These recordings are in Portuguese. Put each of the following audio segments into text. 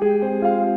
Música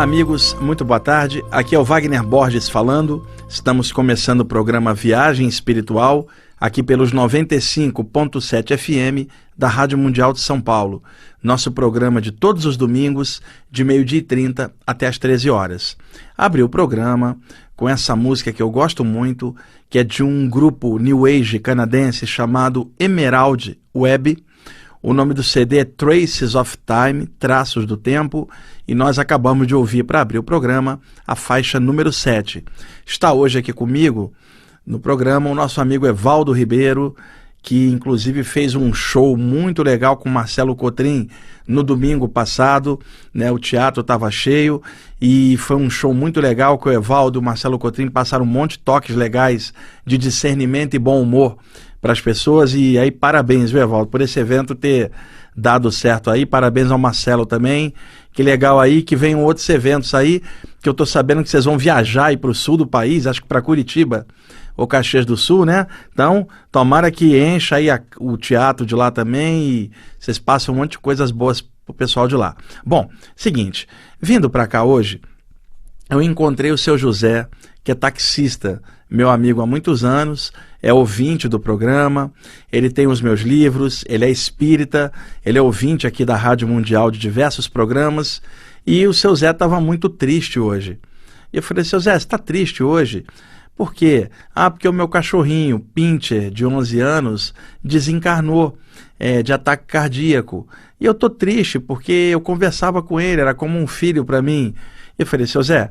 Olá, amigos, muito boa tarde. Aqui é o Wagner Borges falando. Estamos começando o programa Viagem Espiritual, aqui pelos 95.7 FM da Rádio Mundial de São Paulo. Nosso programa de todos os domingos, de meio-dia e 30 até as 13 horas. Abri o programa com essa música que eu gosto muito, que é de um grupo New Age canadense chamado Emerald Web o nome do CD é Traces of Time, Traços do Tempo, e nós acabamos de ouvir para abrir o programa a faixa número 7. Está hoje aqui comigo no programa o nosso amigo Evaldo Ribeiro, que inclusive fez um show muito legal com Marcelo Cotrim no domingo passado, né? O teatro estava cheio e foi um show muito legal que o Evaldo e o Marcelo Cotrim passaram um monte de toques legais de discernimento e bom humor para as pessoas. E aí, parabéns, viu, Evaldo, por esse evento ter dado certo aí. Parabéns ao Marcelo também. Que legal aí, que venham outros eventos aí, que eu tô sabendo que vocês vão viajar aí para o sul do país, acho que para Curitiba ou Caxias do Sul, né? Então, tomara que encha aí a, o teatro de lá também e vocês passam um monte de coisas boas pro pessoal de lá. Bom, seguinte, vindo para cá hoje, eu encontrei o seu José, que é taxista, meu amigo há muitos anos, é ouvinte do programa, ele tem os meus livros, ele é espírita, ele é ouvinte aqui da Rádio Mundial de diversos programas, e o seu Zé estava muito triste hoje. E eu falei, seu Zé, você está triste hoje? Por quê? Ah, porque o meu cachorrinho, Pincher, de 11 anos, desencarnou é, de ataque cardíaco. E eu tô triste porque eu conversava com ele, era como um filho para mim. E eu falei, seu Zé,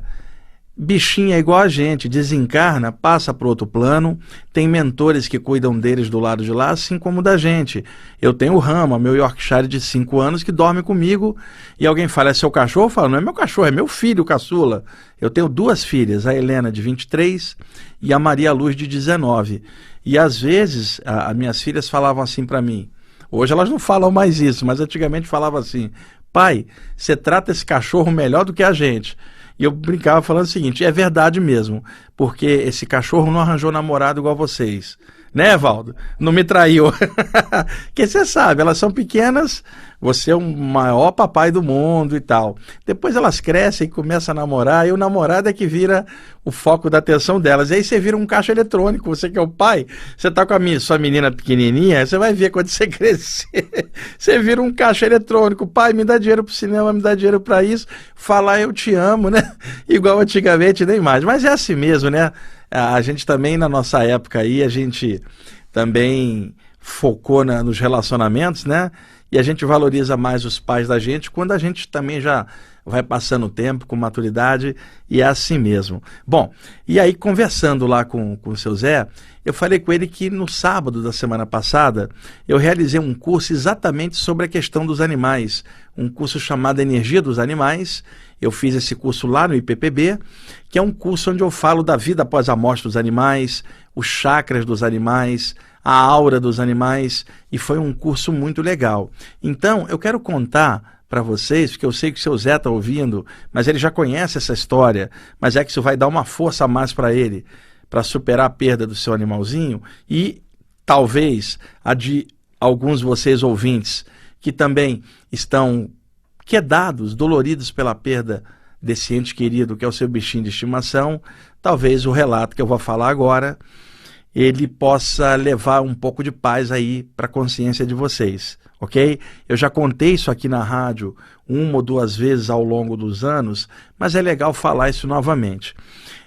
Bichinho é igual a gente, desencarna, passa para outro plano, tem mentores que cuidam deles do lado de lá, assim como da gente. Eu tenho o Rama, meu Yorkshire de 5 anos, que dorme comigo, e alguém fala, é seu cachorro? Eu falo, não é meu cachorro, é meu filho, caçula. Eu tenho duas filhas, a Helena de 23 e a Maria Luz de 19. E às vezes, as minhas filhas falavam assim para mim, hoje elas não falam mais isso, mas antigamente falavam assim, pai, você trata esse cachorro melhor do que a gente. E eu brincava falando o seguinte: é verdade mesmo, porque esse cachorro não arranjou namorado igual vocês. Né, Valdo? Não me traiu. que você sabe, elas são pequenas, você é o maior papai do mundo e tal. Depois elas crescem e começam a namorar, e o namorado é que vira o foco da atenção delas. E aí você vira um caixa eletrônico, você que é o pai, você tá com a minha, sua menina pequenininha, você vai ver quando você crescer. você vira um caixa eletrônico, pai, me dá dinheiro pro cinema, me dá dinheiro para isso, falar eu te amo, né? Igual antigamente, nem mais. Mas é assim mesmo, né? A gente também, na nossa época aí, a gente também focou na, nos relacionamentos, né? E a gente valoriza mais os pais da gente quando a gente também já vai passando o tempo com maturidade e é assim mesmo. Bom, e aí conversando lá com, com o seu Zé, eu falei com ele que no sábado da semana passada eu realizei um curso exatamente sobre a questão dos animais, um curso chamado Energia dos Animais. Eu fiz esse curso lá no IPPB, que é um curso onde eu falo da vida após a morte dos animais, os chakras dos animais, a aura dos animais e foi um curso muito legal. Então, eu quero contar para vocês, porque eu sei que o seu Zé está ouvindo, mas ele já conhece essa história, mas é que isso vai dar uma força a mais para ele, para superar a perda do seu animalzinho e talvez a de alguns de vocês ouvintes que também estão quedados, doloridos pela perda desse ente querido que é o seu bichinho de estimação, talvez o relato que eu vou falar agora ele possa levar um pouco de paz aí para a consciência de vocês, ok? Eu já contei isso aqui na rádio uma ou duas vezes ao longo dos anos, mas é legal falar isso novamente.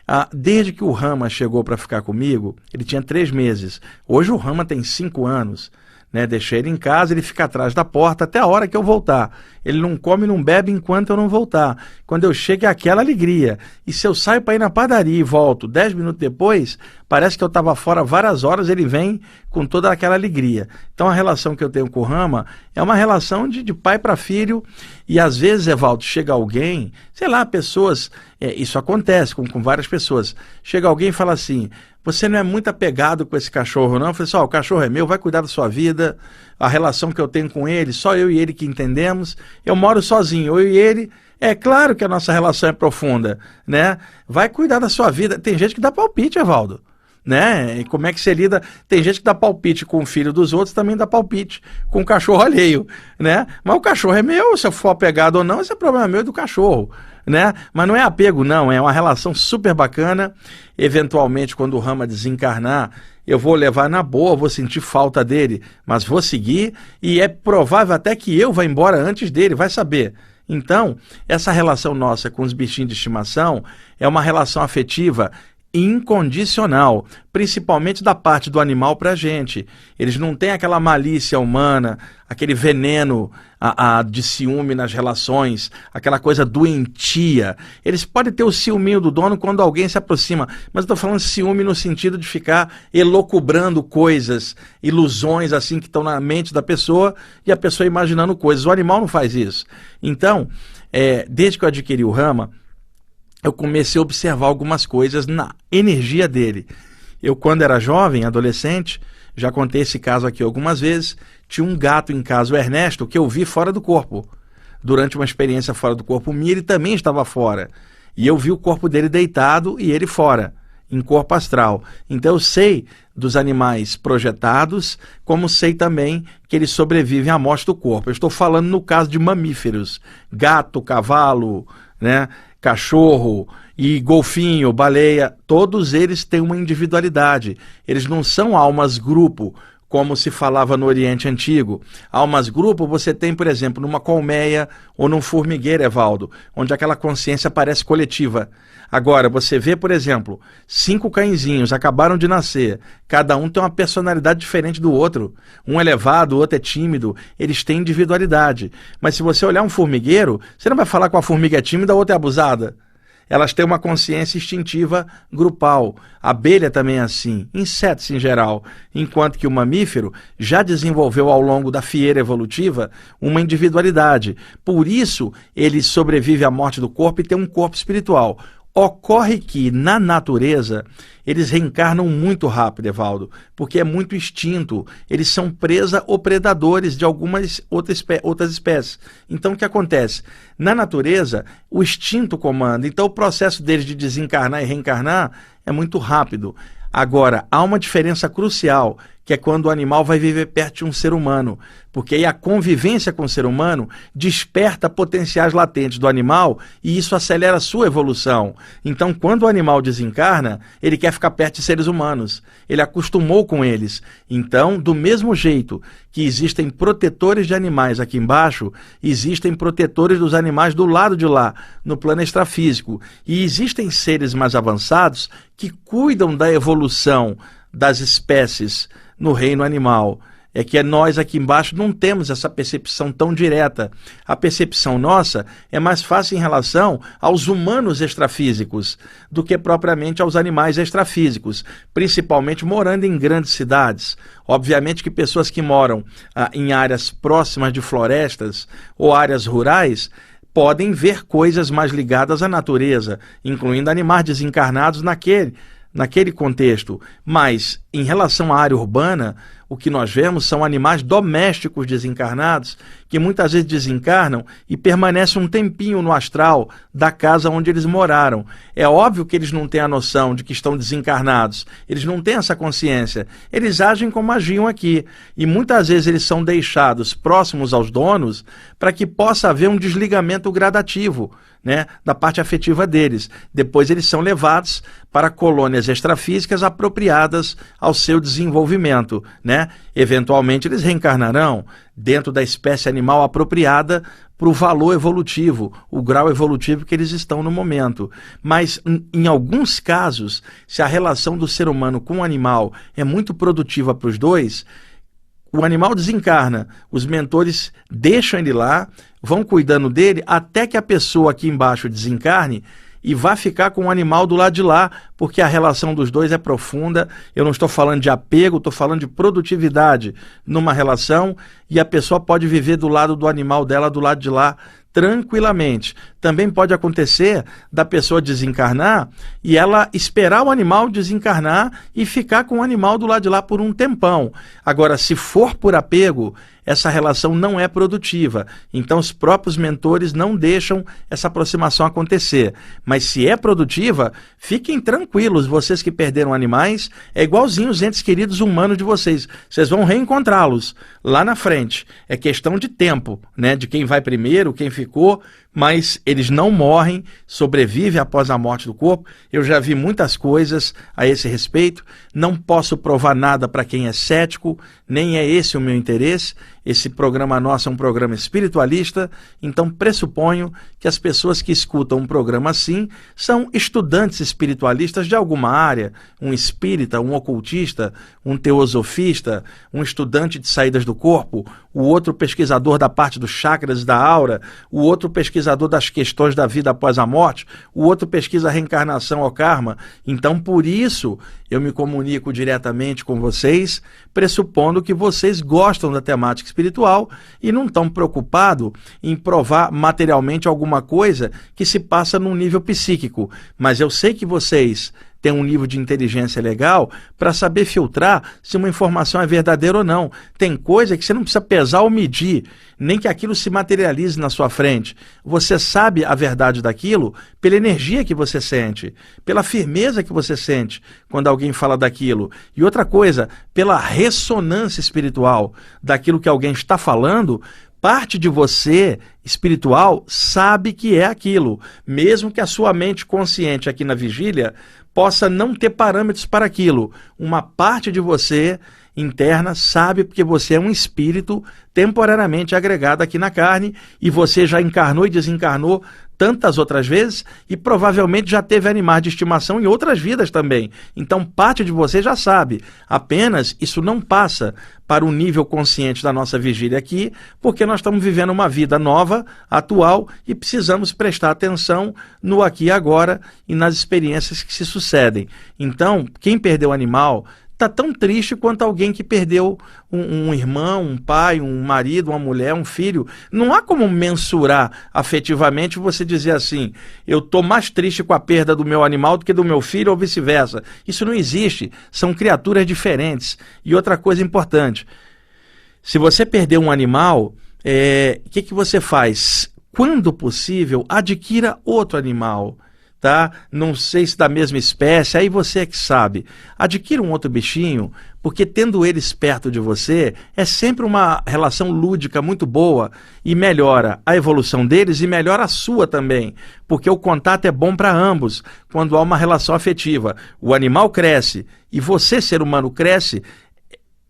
Ah, desde que o Rama chegou para ficar comigo, ele tinha três meses. Hoje o Rama tem cinco anos né? Deixei ele em casa, ele fica atrás da porta até a hora que eu voltar. Ele não come, não bebe enquanto eu não voltar. Quando eu chego é aquela alegria. E se eu saio para ir na padaria e volto dez minutos depois, parece que eu estava fora várias horas, ele vem com toda aquela alegria. Então a relação que eu tenho com o Rama é uma relação de, de pai para filho. E às vezes, Evaldo, chega alguém, sei lá, pessoas, é, isso acontece com, com várias pessoas. Chega alguém e fala assim: você não é muito apegado com esse cachorro, não? Eu falei assim, o cachorro é meu, vai cuidar da sua vida, a relação que eu tenho com ele, só eu e ele que entendemos. Eu moro sozinho, eu e ele. É claro que a nossa relação é profunda, né? Vai cuidar da sua vida. Tem gente que dá palpite, Evaldo né? E como é que você lida? Tem gente que dá palpite com o filho dos outros, também dá palpite com o cachorro alheio, né? Mas o cachorro é meu, se eu for apegado ou não, esse é problema meu e do cachorro, né? Mas não é apego, não, é uma relação super bacana. Eventualmente, quando o Rama desencarnar, eu vou levar na boa, vou sentir falta dele, mas vou seguir e é provável até que eu vá embora antes dele, vai saber. Então, essa relação nossa com os bichinhos de estimação é uma relação afetiva incondicional, principalmente da parte do animal para a gente. Eles não têm aquela malícia humana, aquele veneno a, a, de ciúme nas relações, aquela coisa doentia. Eles podem ter o ciúminho do dono quando alguém se aproxima, mas estou falando ciúme no sentido de ficar elocubrando coisas, ilusões assim que estão na mente da pessoa e a pessoa imaginando coisas. O animal não faz isso. Então, é, desde que eu adquiri o Rama, eu comecei a observar algumas coisas na energia dele. Eu, quando era jovem, adolescente, já contei esse caso aqui algumas vezes, tinha um gato em casa, o Ernesto, que eu vi fora do corpo. Durante uma experiência fora do corpo ele também estava fora. E eu vi o corpo dele deitado e ele fora, em corpo astral. Então eu sei dos animais projetados, como sei também que eles sobrevivem à morte do corpo. Eu estou falando no caso de mamíferos, gato, cavalo, né? Cachorro e golfinho, baleia, todos eles têm uma individualidade. Eles não são almas grupo, como se falava no Oriente Antigo. Almas grupo você tem, por exemplo, numa colmeia ou num formigueiro, Evaldo, onde aquela consciência parece coletiva. Agora, você vê, por exemplo, cinco cãezinhos acabaram de nascer, cada um tem uma personalidade diferente do outro. Um é elevado, o outro é tímido, eles têm individualidade. Mas se você olhar um formigueiro, você não vai falar com a formiga é tímida, a outra é abusada. Elas têm uma consciência instintiva grupal. A abelha também é assim, insetos em geral, enquanto que o mamífero já desenvolveu ao longo da fieira evolutiva uma individualidade. Por isso, ele sobrevive à morte do corpo e tem um corpo espiritual. Ocorre que, na natureza, eles reencarnam muito rápido, Evaldo, porque é muito instinto. Eles são presa ou predadores de algumas outras, outras espécies. Então, o que acontece? Na natureza, o instinto comanda. Então, o processo deles de desencarnar e reencarnar é muito rápido. Agora, há uma diferença crucial, que é quando o animal vai viver perto de um ser humano, porque aí a convivência com o ser humano desperta potenciais latentes do animal e isso acelera a sua evolução. Então, quando o animal desencarna, ele quer ficar perto de seres humanos, ele acostumou com eles. Então, do mesmo jeito que existem protetores de animais aqui embaixo, existem protetores dos animais do lado de lá, no plano extrafísico, e existem seres mais avançados que cuidam da evolução das espécies no reino animal. É que nós aqui embaixo não temos essa percepção tão direta. A percepção nossa é mais fácil em relação aos humanos extrafísicos do que propriamente aos animais extrafísicos, principalmente morando em grandes cidades. Obviamente que pessoas que moram ah, em áreas próximas de florestas ou áreas rurais podem ver coisas mais ligadas à natureza, incluindo animais desencarnados naquele, naquele contexto. Mas, em relação à área urbana, o que nós vemos são animais domésticos desencarnados que muitas vezes desencarnam e permanecem um tempinho no astral da casa onde eles moraram. É óbvio que eles não têm a noção de que estão desencarnados, eles não têm essa consciência. Eles agem como agiam aqui e muitas vezes eles são deixados próximos aos donos para que possa haver um desligamento gradativo. Né, da parte afetiva deles. Depois eles são levados para colônias extrafísicas apropriadas ao seu desenvolvimento, né? Eventualmente eles reencarnarão dentro da espécie animal apropriada para o valor evolutivo, o grau evolutivo que eles estão no momento. Mas, em alguns casos, se a relação do ser humano com o animal é muito produtiva para os dois, o animal desencarna, os mentores deixam ele lá, vão cuidando dele até que a pessoa aqui embaixo desencarne e vá ficar com o animal do lado de lá, porque a relação dos dois é profunda. Eu não estou falando de apego, estou falando de produtividade numa relação e a pessoa pode viver do lado do animal dela, do lado de lá, tranquilamente. Também pode acontecer da pessoa desencarnar e ela esperar o animal desencarnar e ficar com o animal do lado de lá por um tempão. Agora, se for por apego, essa relação não é produtiva. Então, os próprios mentores não deixam essa aproximação acontecer. Mas se é produtiva, fiquem tranquilos, vocês que perderam animais, é igualzinho os entes queridos humanos de vocês. Vocês vão reencontrá-los lá na frente. É questão de tempo, né? De quem vai primeiro, quem ficou mas eles não morrem, sobrevivem após a morte do corpo. Eu já vi muitas coisas a esse respeito. Não posso provar nada para quem é cético, nem é esse o meu interesse. Esse programa nosso é um programa espiritualista, então pressuponho que as pessoas que escutam um programa assim são estudantes espiritualistas de alguma área, um espírita, um ocultista, um teosofista, um estudante de saídas do corpo, o outro pesquisador da parte dos chakras e da aura, o outro pesquisador das questões da vida após a morte, o outro pesquisa a reencarnação ou karma. Então, por isso, eu me comunico diretamente com vocês, pressupondo que vocês gostam da temática espiritual e não estão preocupados em provar materialmente alguma coisa que se passa num nível psíquico. Mas eu sei que vocês tem um nível de inteligência legal para saber filtrar se uma informação é verdadeira ou não. Tem coisa que você não precisa pesar ou medir, nem que aquilo se materialize na sua frente. Você sabe a verdade daquilo pela energia que você sente, pela firmeza que você sente quando alguém fala daquilo. E outra coisa, pela ressonância espiritual daquilo que alguém está falando, parte de você espiritual sabe que é aquilo, mesmo que a sua mente consciente aqui na vigília possa não ter parâmetros para aquilo. Uma parte de você interna sabe porque você é um espírito temporariamente agregado aqui na carne e você já encarnou e desencarnou tantas outras vezes e provavelmente já teve animais de estimação em outras vidas também. Então, parte de você já sabe. Apenas isso não passa para o nível consciente da nossa vigília aqui, porque nós estamos vivendo uma vida nova, atual e precisamos prestar atenção no aqui e agora e nas experiências que se sucedem. Então, quem perdeu o animal está tão triste quanto alguém que perdeu um, um, irmão, um pai, um marido, uma mulher, um filho. Não há como mensurar afetivamente você dizer assim: eu estou mais triste com a perda do meu animal do que do meu filho ou vice-versa. Isso não existe. São criaturas diferentes. E outra coisa importante: se você perder um animal, o é, que, que você faz? Quando possível, adquira outro animal tá? Não sei se da mesma espécie, aí você é que sabe. Adquira um outro bichinho, porque tendo eles perto de você, é sempre uma relação lúdica muito boa e melhora a evolução deles e melhora a sua também, porque o contato é bom para ambos quando há uma relação afetiva. O animal cresce e você, ser humano, cresce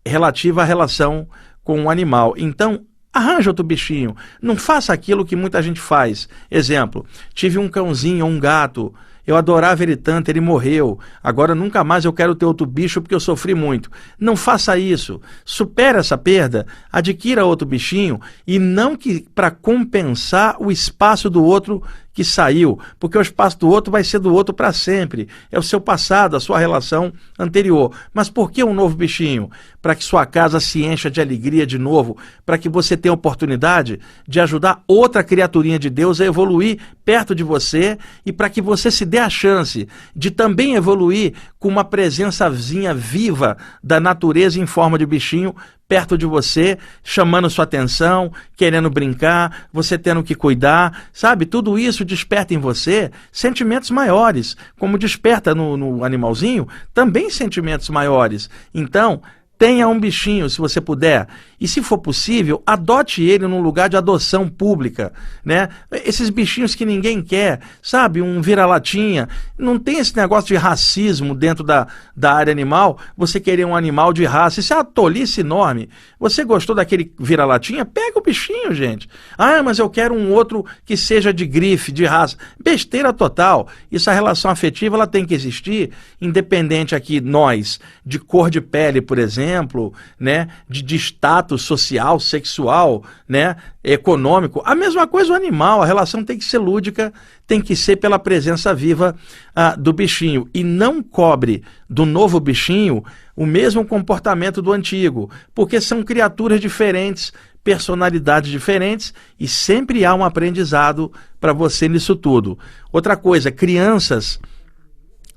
relativa à relação com o animal. Então, Arranja outro bichinho. Não faça aquilo que muita gente faz. Exemplo: tive um cãozinho ou um gato. Eu adorava ele tanto, ele morreu. Agora nunca mais eu quero ter outro bicho porque eu sofri muito. Não faça isso. Supere essa perda, adquira outro bichinho e não que para compensar o espaço do outro que saiu, porque o espaço do outro vai ser do outro para sempre. É o seu passado, a sua relação anterior. Mas por que um novo bichinho? Para que sua casa se encha de alegria de novo, para que você tenha oportunidade de ajudar outra criaturinha de Deus a evoluir perto de você e para que você se dê a chance de também evoluir com uma presençazinha viva da natureza em forma de bichinho perto de você, chamando sua atenção, querendo brincar, você tendo que cuidar, sabe? Tudo isso desperta em você sentimentos maiores, como desperta no, no animalzinho também sentimentos maiores. Então, Tenha um bichinho, se você puder. E se for possível, adote ele num lugar de adoção pública, né? Esses bichinhos que ninguém quer, sabe? Um vira-latinha. Não tem esse negócio de racismo dentro da, da área animal. Você querer um animal de raça. Isso é uma tolice enorme. Você gostou daquele vira-latinha? Pega o bichinho, gente. Ah, mas eu quero um outro que seja de grife, de raça. Besteira total. Isso, a relação afetiva, ela tem que existir, independente aqui, nós, de cor de pele, por exemplo né, de, de status social, sexual, né, econômico. A mesma coisa o animal, a relação tem que ser lúdica, tem que ser pela presença viva ah, do bichinho. E não cobre do novo bichinho o mesmo comportamento do antigo, porque são criaturas diferentes, personalidades diferentes e sempre há um aprendizado para você nisso tudo. Outra coisa, crianças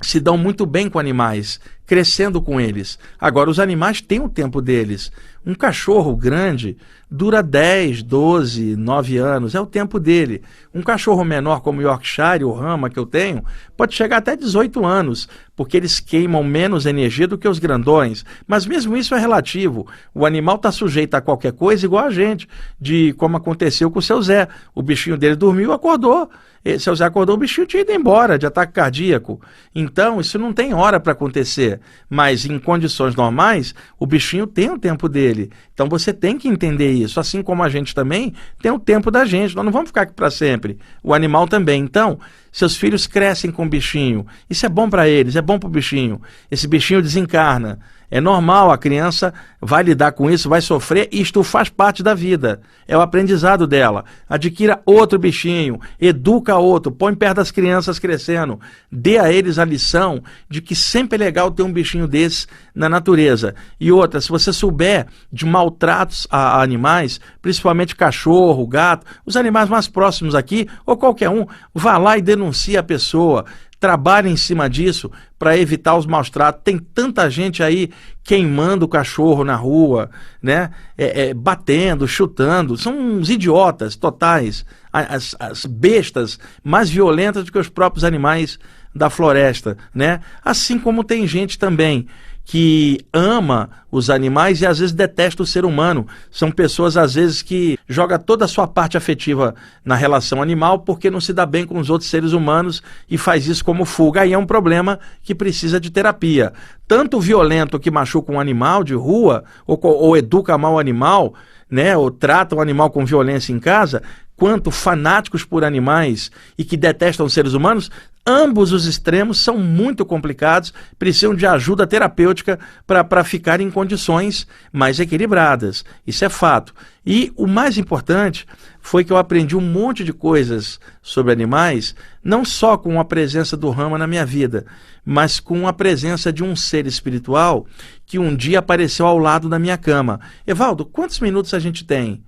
se dão muito bem com animais, crescendo com eles. Agora, os animais têm o tempo deles. Um cachorro grande dura 10, 12, 9 anos, é o tempo dele. Um cachorro menor, como Yorkshire ou Rama que eu tenho, pode chegar até 18 anos, porque eles queimam menos energia do que os grandões. Mas mesmo isso é relativo. O animal está sujeito a qualquer coisa, igual a gente, de como aconteceu com o seu Zé. O bichinho dele dormiu, acordou. E, seu Zé acordou, o bichinho tinha ido embora de ataque cardíaco. Então, isso não tem hora para acontecer. Mas em condições normais, o bichinho tem o tempo dele. Então você tem que entender isso. Assim como a gente também tem o tempo da gente. Nós não vamos ficar aqui para sempre. O animal também. Então, seus filhos crescem com bichinho. Isso é bom para eles, é bom para o bichinho. Esse bichinho desencarna. É normal, a criança vai lidar com isso, vai sofrer, e isto faz parte da vida. É o aprendizado dela. Adquira outro bichinho, educa outro, põe perto das crianças crescendo. Dê a eles a lição de que sempre é legal ter um bichinho desse na natureza. E outra, se você souber de maltratos a animais, principalmente cachorro, gato, os animais mais próximos aqui, ou qualquer um, vá lá e denuncie a pessoa trabalhe em cima disso para evitar os maus tratos. Tem tanta gente aí queimando o cachorro na rua, né? É, é, batendo, chutando. São uns idiotas totais. As, as bestas mais violentas do que os próprios animais da floresta, né? Assim como tem gente também que ama os animais e às vezes detesta o ser humano. São pessoas às vezes que joga toda a sua parte afetiva na relação animal porque não se dá bem com os outros seres humanos e faz isso como fuga. Aí é um problema que precisa de terapia. Tanto o violento que machuca um animal de rua ou, ou educa mal o animal, né, ou trata o animal com violência em casa, quanto fanáticos por animais e que detestam seres humanos, ambos os extremos são muito complicados, precisam de ajuda terapêutica para ficar em condições mais equilibradas. Isso é fato. E o mais importante foi que eu aprendi um monte de coisas sobre animais, não só com a presença do Rama na minha vida, mas com a presença de um ser espiritual que um dia apareceu ao lado da minha cama. Evaldo, quantos minutos a gente tem?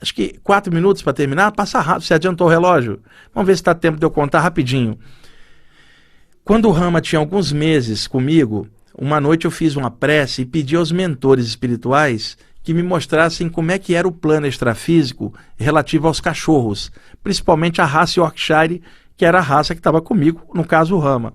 acho que quatro minutos para terminar, passa rápido. Você adiantou o relógio? Vamos ver se está tempo de eu contar rapidinho. Quando o Rama tinha alguns meses comigo, uma noite eu fiz uma prece e pedi aos mentores espirituais que me mostrassem como é que era o plano extrafísico relativo aos cachorros, principalmente a raça Yorkshire, que era a raça que estava comigo, no caso o Rama.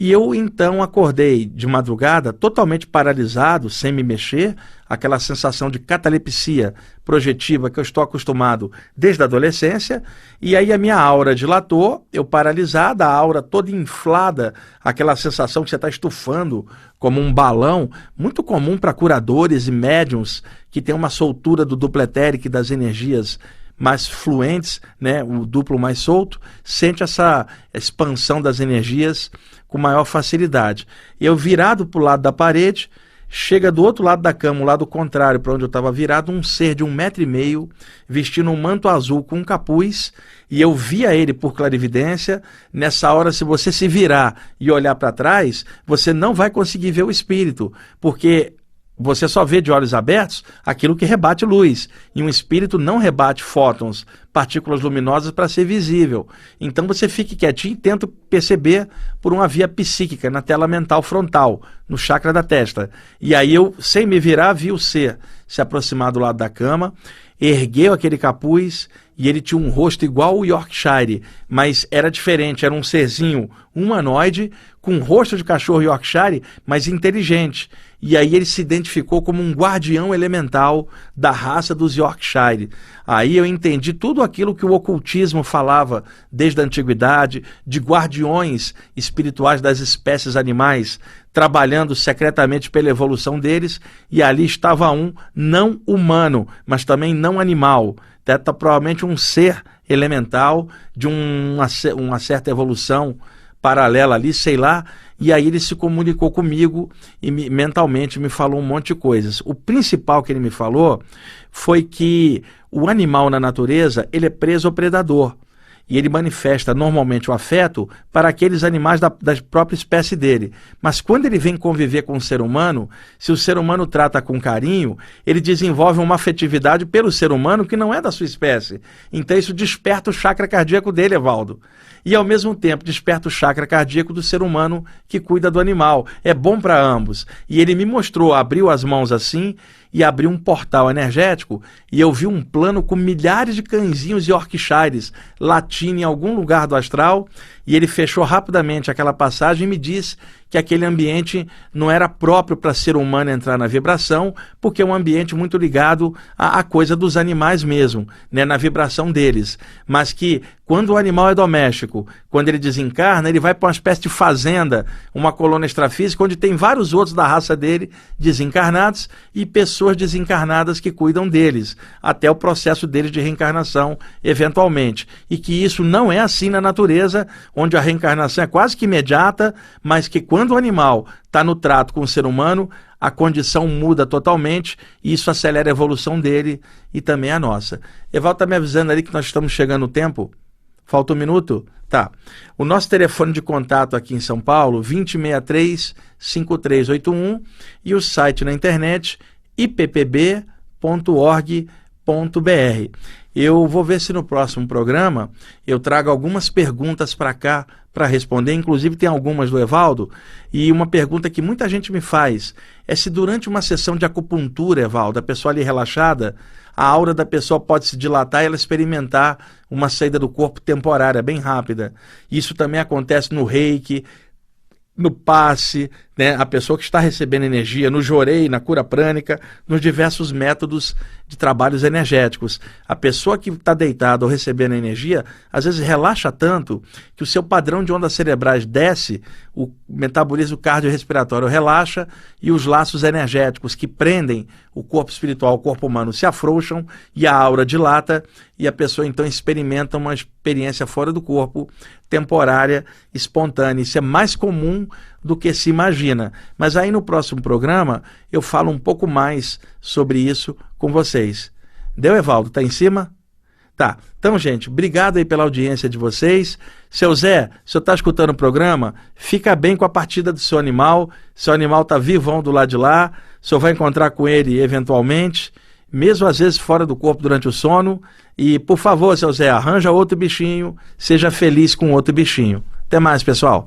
E eu então acordei de madrugada totalmente paralisado, sem me mexer, aquela sensação de catalepsia projetiva que eu estou acostumado desde a adolescência, e aí a minha aura dilatou, eu paralisada, a aura toda inflada, aquela sensação que você está estufando como um balão, muito comum para curadores e médiums que tem uma soltura do duplo etérico das energias mais fluentes, né, o duplo mais solto, sente essa expansão das energias com maior facilidade. Eu virado para o lado da parede, chega do outro lado da cama, o lado contrário para onde eu estava virado, um ser de um metro e meio, vestindo um manto azul com um capuz, e eu via ele por clarividência. Nessa hora, se você se virar e olhar para trás, você não vai conseguir ver o espírito, porque você só vê de olhos abertos aquilo que rebate luz. E um espírito não rebate fótons, partículas luminosas, para ser visível. Então você fique quietinho e tenta perceber por uma via psíquica, na tela mental frontal, no chakra da testa. E aí eu, sem me virar, vi o ser se aproximar do lado da cama, ergueu aquele capuz e ele tinha um rosto igual o Yorkshire, mas era diferente, era um serzinho humanoide com rosto de cachorro Yorkshire, mas inteligente. E aí ele se identificou como um guardião elemental da raça dos Yorkshire. Aí eu entendi tudo aquilo que o ocultismo falava desde a antiguidade, de guardiões espirituais das espécies animais, trabalhando secretamente pela evolução deles, e ali estava um não humano, mas também não animal. Provavelmente um ser elemental de um, uma, uma certa evolução paralela ali, sei lá, e aí ele se comunicou comigo e me, mentalmente me falou um monte de coisas. O principal que ele me falou foi que o animal na natureza, ele é preso ao predador. E ele manifesta normalmente o afeto para aqueles animais da, da própria espécie dele. Mas quando ele vem conviver com o ser humano, se o ser humano trata com carinho, ele desenvolve uma afetividade pelo ser humano que não é da sua espécie. Então isso desperta o chakra cardíaco dele, Evaldo e ao mesmo tempo desperta o chakra cardíaco do ser humano que cuida do animal. É bom para ambos. E ele me mostrou, abriu as mãos assim e abriu um portal energético e eu vi um plano com milhares de cãezinhos e Yorkshires latindo em algum lugar do astral e ele fechou rapidamente aquela passagem e me disse que aquele ambiente não era próprio para ser humano entrar na vibração, porque é um ambiente muito ligado à, à coisa dos animais mesmo, né, na vibração deles. Mas que quando o animal é doméstico, quando ele desencarna, ele vai para uma espécie de fazenda, uma colônia extrafísica, onde tem vários outros da raça dele desencarnados e pessoas desencarnadas que cuidam deles, até o processo deles de reencarnação, eventualmente. E que isso não é assim na natureza, onde a reencarnação é quase que imediata, mas que quando o animal está no trato com o ser humano, a condição muda totalmente e isso acelera a evolução dele e também a nossa. Eval está me avisando ali que nós estamos chegando no tempo. Falta um minuto? Tá. O nosso telefone de contato aqui em São Paulo, 2063-5381 e o site na internet ippb.org.br. Eu vou ver se no próximo programa eu trago algumas perguntas para cá para responder. Inclusive, tem algumas do Evaldo. E uma pergunta que muita gente me faz é se durante uma sessão de acupuntura, Evaldo, a pessoa ali relaxada, a aura da pessoa pode se dilatar e ela experimentar uma saída do corpo temporária, bem rápida. Isso também acontece no reiki, no passe, né, a pessoa que está recebendo energia no jorei, na cura prânica, nos diversos métodos de trabalhos energéticos. A pessoa que está deitada ou recebendo energia, às vezes relaxa tanto que o seu padrão de ondas cerebrais desce, o metabolismo cardiorrespiratório relaxa e os laços energéticos que prendem o corpo espiritual ao corpo humano se afrouxam e a aura dilata e a pessoa então experimenta uma experiência fora do corpo, temporária, espontânea. Isso é mais comum do que se imagina. Mas aí no próximo programa eu falo um pouco mais sobre isso com vocês. Deu, Evaldo? Tá em cima? Tá. Então, gente, obrigado aí pela audiência de vocês. Seu Zé, se você está escutando o programa, fica bem com a partida do seu animal. Seu animal está vivão do lado de lá. O senhor vai encontrar com ele eventualmente, mesmo às vezes fora do corpo durante o sono. E, por favor, seu Zé, arranja outro bichinho, seja feliz com outro bichinho. Até mais, pessoal.